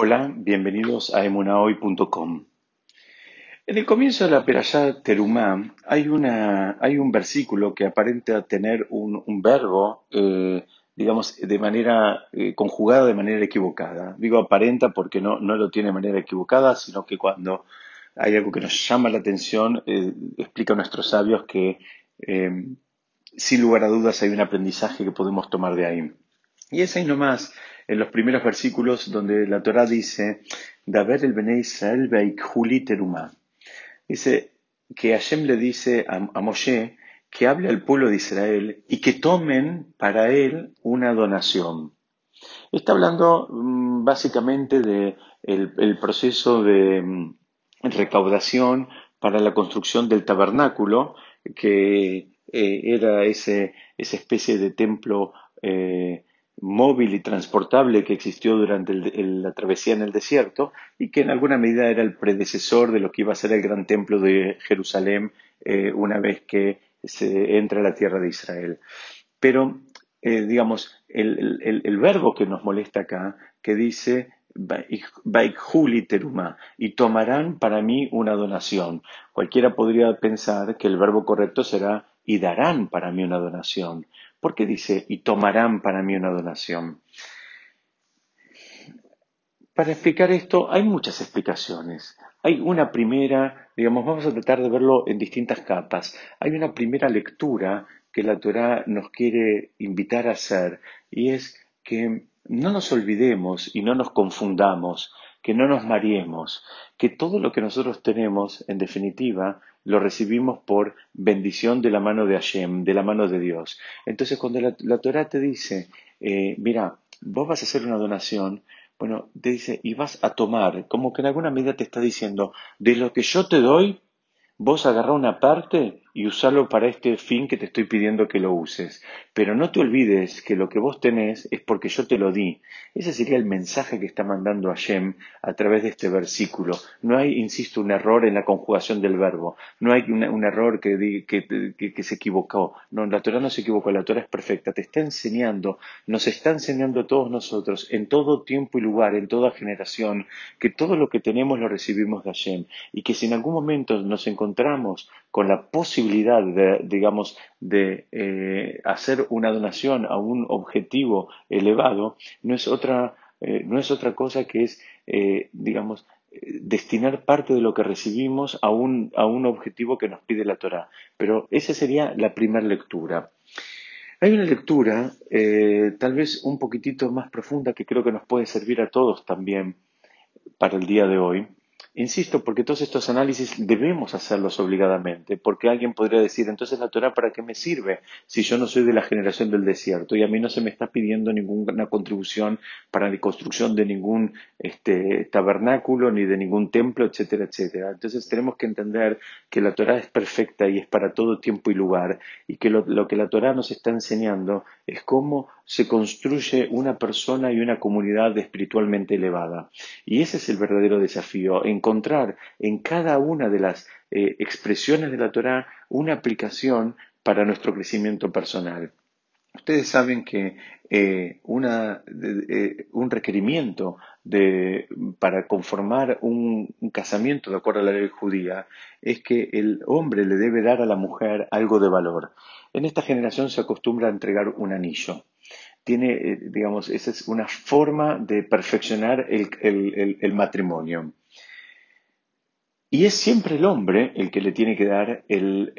Hola, bienvenidos a emunahoy.com. En el comienzo de la Perashá Terumá hay, una, hay un versículo que aparenta tener un, verbo, eh, digamos, de manera eh, conjugada de manera equivocada. Digo aparenta porque no, no lo tiene de manera equivocada, sino que cuando hay algo que nos llama la atención, eh, explica a nuestros sabios que sin lugar a dudas hay un aprendizaje que podemos tomar de ahí. Y es ahí nomás, en los primeros versículos donde la Torah dice, Daber el Bene Israel teruma. Dice que Hashem le dice a, Moshe que hable al pueblo de Israel y que tomen para él una donación. Está hablando mm, básicamente del de el proceso de mm, recaudación para la construcción del tabernáculo, que eh, era ese, esa especie de templo eh, móvil y transportable que existió durante la travesía en el desierto y que en alguna medida era el predecesor de lo que iba a ser el gran templo de Jerusalén eh, una vez que se entra a la tierra de Israel. Pero, eh, digamos, el, verbo que nos molesta acá, que dice teruma, y tomarán para mí una donación. Cualquiera podría pensar que el verbo correcto será y darán para mí una donación. ¿Por qué dice y tomarán para mí una donación? Para explicar esto hay muchas explicaciones. Hay una primera, digamos, vamos a tratar de verlo en distintas capas. Hay una primera lectura que la Torah nos quiere invitar a hacer y es que no nos olvidemos y no nos confundamos, que no nos mareemos, que todo lo que nosotros tenemos, en definitiva, lo recibimos por bendición de la mano de Hashem, de la mano de Dios. Entonces, cuando la, Torah te dice, eh, mira, vos vas a hacer una donación, bueno, te dice, y vas a tomar, como que en alguna medida te está diciendo, de lo que yo te doy, vos agarrá una parte y usarlo para este fin que te estoy pidiendo que lo uses. Pero no te olvides que lo que vos tenés es porque yo te lo di. Ese sería el mensaje que está mandando Hashem a través de este versículo. No hay, insisto, un error en la conjugación del verbo. No hay un error que, que, se equivocó. No, la Torah no se equivocó, la Torah es perfecta. Te está enseñando, nos está enseñando a todos nosotros, en todo tiempo y lugar, en toda generación, que todo lo que tenemos lo recibimos de Hashem. Y que si en algún momento nos encontramos con la posibilidad de, digamos, de eh, hacer una donación a un objetivo elevado, no es otra, eh, no es otra cosa que es, eh, digamos, destinar parte de lo que recibimos a un, a un objetivo que nos pide la Torah. Pero esa sería la primera lectura. Hay una lectura, tal vez un poquitito más profunda, que creo que nos puede servir a todos también para el día de hoy, Insisto, porque todos estos análisis debemos hacerlos obligadamente, porque alguien podría decir, entonces la Torah, ¿para qué me sirve si yo no soy de la generación del desierto y a mí no se me está pidiendo ninguna contribución para la construcción de ningún este, tabernáculo ni de ningún templo, etcétera, etcétera? Entonces tenemos que entender que la Torah es perfecta y es para todo tiempo y lugar y que lo, que la Torah nos está enseñando es cómo se construye una persona y una comunidad espiritualmente elevada. Y ese es el verdadero desafío, encontrar en cada una de las eh, expresiones de la Torah una aplicación para nuestro crecimiento personal. Ustedes saben que eh, eh, un requerimiento para conformar un, casamiento de acuerdo a la ley judía es que el hombre le debe dar a la mujer algo de valor. En esta generación se acostumbra a entregar un anillo. Tiene, digamos, esa es una forma de perfeccionar el matrimonio. Y es siempre el hombre el que le tiene que dar el,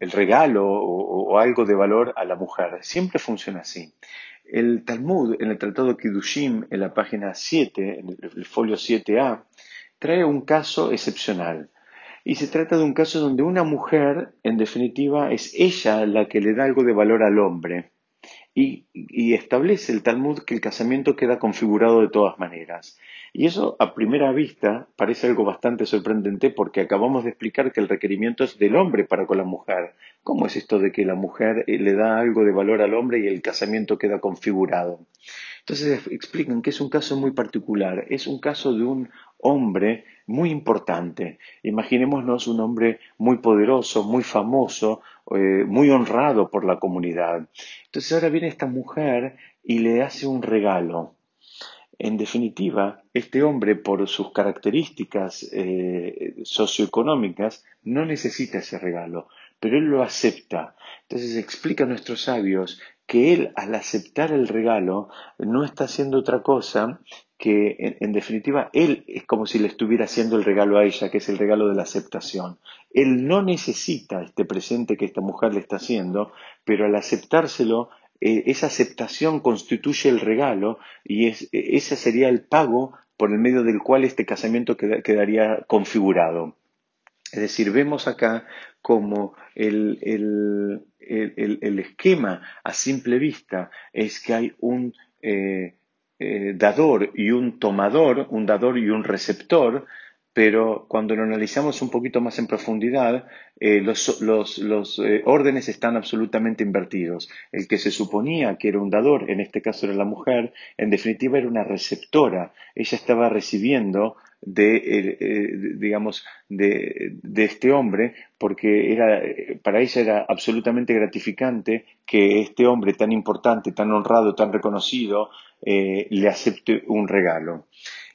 regalo o, algo de valor a la mujer. Siempre funciona así. El Talmud, en el Tratado Kiddushim, en la página 7, en el folio 7a, trae un caso excepcional. Y se trata de un caso donde una mujer, en definitiva, es ella la que le da algo de valor al hombre. Y, establece el Talmud que el casamiento queda configurado de todas maneras. Y eso a primera vista parece algo bastante sorprendente porque acabamos de explicar que el requerimiento es del hombre para con la mujer. ¿Cómo es esto de que la mujer eh, le da algo de valor al hombre y el casamiento queda configurado? Entonces explican que es un caso muy particular, es un caso de un hombre muy importante. Imaginémonos un hombre muy poderoso, muy famoso, eh, muy honrado por la comunidad. Entonces ahora viene esta mujer y le hace un regalo en definitiva, este hombre, por sus características eh, socioeconómicas, no necesita ese regalo, pero él lo acepta. Entonces explica a nuestros sabios que él, al aceptar el regalo, no está haciendo otra cosa que, en, definitiva, él es como si le estuviera haciendo el regalo a ella, que es el regalo de la aceptación. Él no necesita este presente que esta mujer le está haciendo, pero al aceptárselo, eh, esa aceptación constituye el regalo y es, ese sería el pago por el medio del cual este casamiento quedaría configurado. Es decir, vemos acá como el, esquema a simple vista es que hay un eh, eh, dador y un tomador, un dador y un receptor, pero cuando lo analizamos un poquito más en profundidad, eh, los, eh, órdenes están absolutamente invertidos. El que se suponía que era un dador, en este caso era la mujer, en definitiva era una receptora. Ella estaba recibiendo de, eh, digamos, de, este hombre, porque era, para ella era absolutamente gratificante que este hombre tan importante, tan honrado, tan reconocido, le acepte un regalo.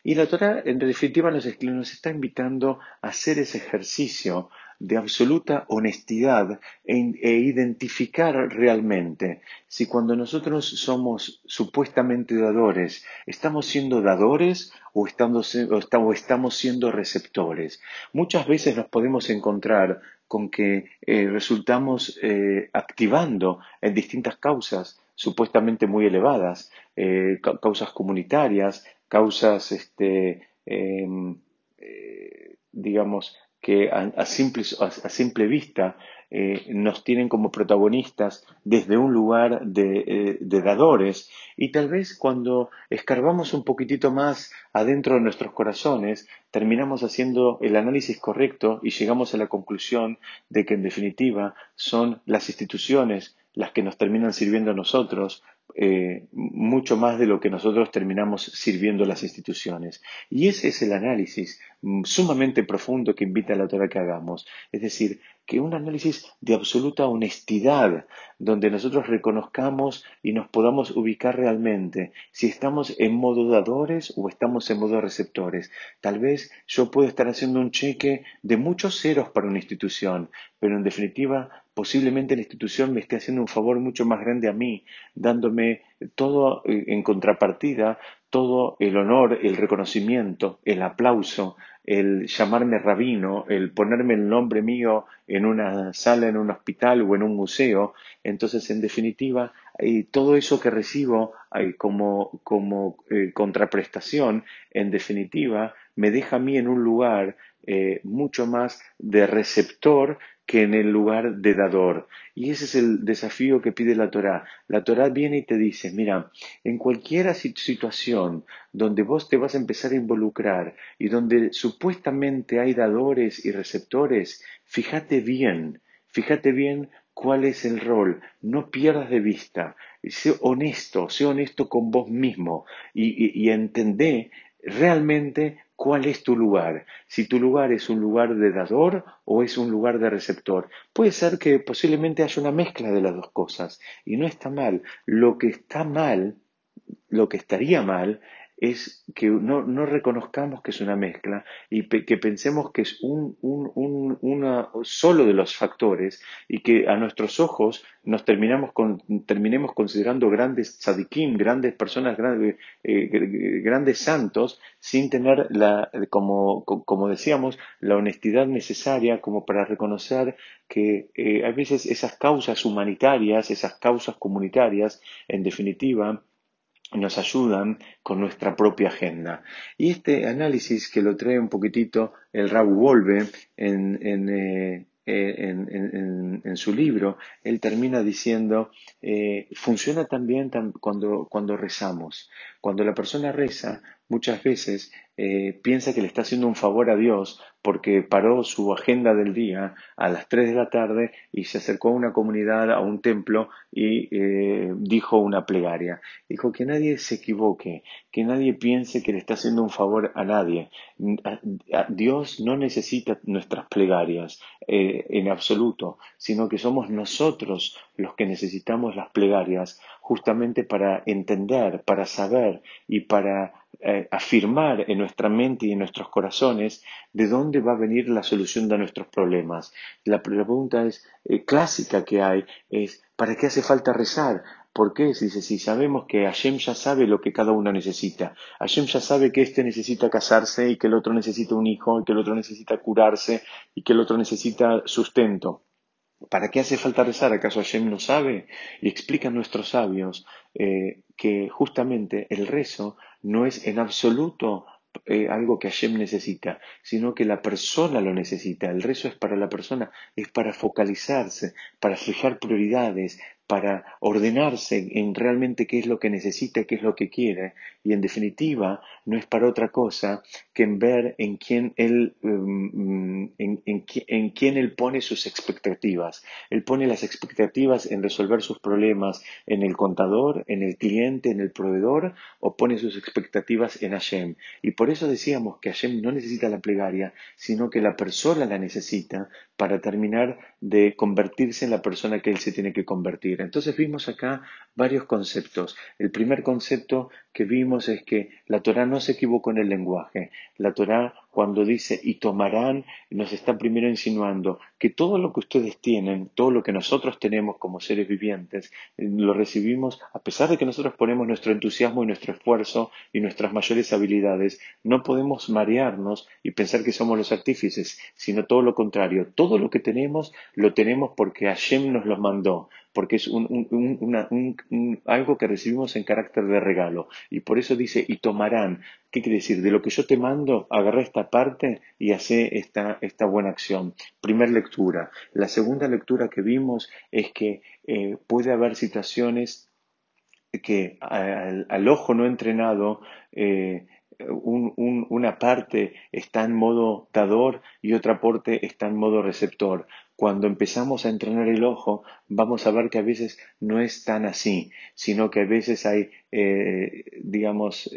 Y la Torah, en definitiva, nos, está invitando a hacer ese ejercicio de absoluta honestidad e, e, identificar realmente si cuando nosotros somos supuestamente dadores, estamos siendo dadores o estamos, siendo receptores. Muchas veces nos podemos encontrar con que eh, resultamos eh, activando en distintas causas supuestamente muy elevadas, eh, causas comunitarias, causas, este, em, eh, digamos, que a, simple, vista eh, nos tienen como protagonistas desde un lugar de, de, dadores. Y tal vez cuando escarbamos un poquitito más adentro de nuestros corazones terminamos haciendo el análisis correcto y llegamos a la conclusión de que en definitiva son las instituciones las que nos terminan sirviendo a nosotros eh, mucho más de lo que nosotros terminamos sirviendo las instituciones. Y ese es el análisis mm, sumamente profundo que invita a la autora que hagamos. Es decir, que un análisis de absoluta honestidad, donde nosotros reconozcamos y nos podamos ubicar realmente si estamos en modo dadores o estamos en modo receptores. Tal vez yo puedo estar haciendo un cheque de muchos ceros para una institución, pero en definitiva posiblemente la institución me esté haciendo un favor mucho más grande a mí, dándome todo eh, en contrapartida, todo el honor, el reconocimiento, el aplauso, el llamarme rabino, el ponerme el nombre mío en una sala, en un hospital o en un museo. Entonces, en definitiva, eh, todo eso que recibo eh, como, como contraprestación, en definitiva, me deja a mí en un lugar mucho más de receptor que en el lugar de dador. Y ese es el desafío que pide la Torá. La Torá viene y te dice, mira, en cualquier situación donde vos te vas a empezar a involucrar y donde supuestamente hay dadores y receptores, fíjate bien, fíjate bien cuál es el rol, no pierdas de vista, sé honesto, sé honesto con vos mismo y, y entendé realmente cuál es tu lugar, si tu lugar es un lugar de dador o es un lugar de receptor. Puede ser que posiblemente haya una mezcla de las dos cosas y no está mal. Lo que está mal, lo que estaría mal es que no, no, reconozcamos que es una mezcla y que pensemos que es un, un, una, solo de los factores y que a nuestros ojos nos terminamos con, terminemos considerando grandes tzadikim, grandes personas, grandes, eh, grandes santos, sin tener, la, como, como, decíamos, la honestidad necesaria como para reconocer que eh, a veces esas causas humanitarias, esas causas comunitarias, en definitiva, nos ayudan con nuestra propia agenda. Y este análisis que lo trae un poquitito el Rabu Volve en, en, eh, en, su libro, él termina diciendo, eh, funciona también cuando, cuando rezamos. Cuando la persona reza, muchas veces eh, piensa que le está haciendo un favor a Dios porque paró su agenda del día a las 3 de la tarde y se acercó a una comunidad, a un templo y eh, dijo una plegaria. Dijo que nadie se equivoque, que nadie piense que le está haciendo un favor a nadie. Dios no necesita nuestras plegarias eh, en absoluto, sino que somos nosotros los que necesitamos las plegarias justamente para entender, para saber y para eh, afirmar en nuestra mente y en nuestros corazones de dónde va a venir la solución de nuestros problemas. La pregunta es eh, clásica que hay es ¿para qué hace falta rezar? ¿Por qué? Dice, si sabemos que Hashem ya sabe lo que cada uno necesita. Hashem ya sabe que este necesita casarse y que el otro necesita un hijo y que el otro necesita curarse y que el otro necesita sustento. ¿Para qué hace falta rezar? ¿Acaso Hashem no sabe? Y explican nuestros sabios eh, que justamente el rezo no es en absoluto eh, algo que Hashem necesita, sino que la persona lo necesita. El rezo es para la persona, es para focalizarse, para fijar prioridades, para ordenarse en realmente qué es lo que necesita, qué es lo que quiere, y en definitiva no es para otra cosa que en ver en quién él, um, en, en, quién él pone sus expectativas. Él pone las expectativas en resolver sus problemas en el contador, en el cliente, en el proveedor, o pone sus expectativas en Hashem. Y por eso decíamos que Hashem no necesita la plegaria, sino que la persona la necesita para terminar de convertirse en la persona que él se tiene que convertir. Entonces vimos acá varios conceptos. El primer concepto que vimos es que la Torah no se equivocó en el lenguaje. La Torah cuando dice y tomarán, nos está primero insinuando que todo lo que ustedes tienen, todo lo que nosotros tenemos como seres vivientes, eh, lo recibimos a pesar de que nosotros ponemos nuestro entusiasmo y nuestro esfuerzo y nuestras mayores habilidades, no podemos marearnos y pensar que somos los artífices, sino todo lo contrario. Todo lo que tenemos lo tenemos porque Hashem nos lo mandó, porque es algo que recibimos en carácter de regalo. Y por eso dice, y tomarán. ¿Qué quiere decir? De lo que yo te mando, agarra esta parte y hace esta, esta buena acción. Primer La segunda lectura que vimos es que eh, puede haber situaciones que al, ojo no entrenado eh, una parte está en modo dador y otra parte está en modo receptor. Cuando empezamos a entrenar el ojo, vamos a ver que a veces no es tan así, sino que a veces hay, eh, digamos,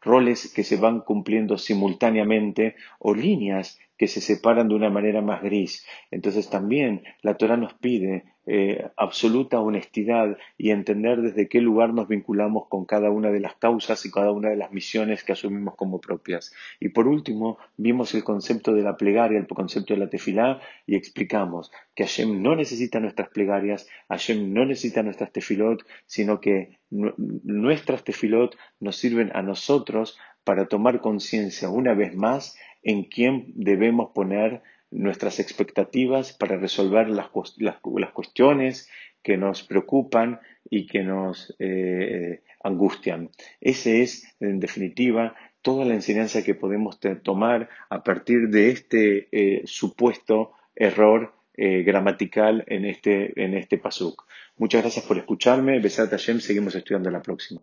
roles que se van cumpliendo simultáneamente o líneas que se separan de una manera más gris. Entonces también la Torah nos pide eh, absoluta honestidad y entender desde qué lugar nos vinculamos con cada una de las causas y cada una de las misiones que asumimos como propias. Y por último, vimos el concepto de la plegaria, el concepto de la tefilá y explicamos que Hashem no necesita nuestras plegarias, Hashem no necesita nuestras tefilot, sino que nuestras tefilot nos sirven a nosotros para tomar conciencia una vez más en quién debemos poner nuestras expectativas para resolver las, cuestiones que nos preocupan y que nos eh, angustian. Ese es, en definitiva, toda la enseñanza que podemos tomar a partir de este eh, supuesto error eh, gramatical en este, en este pasuk. Muchas gracias por escucharme. Besat Hashem, seguimos estudiando la próxima.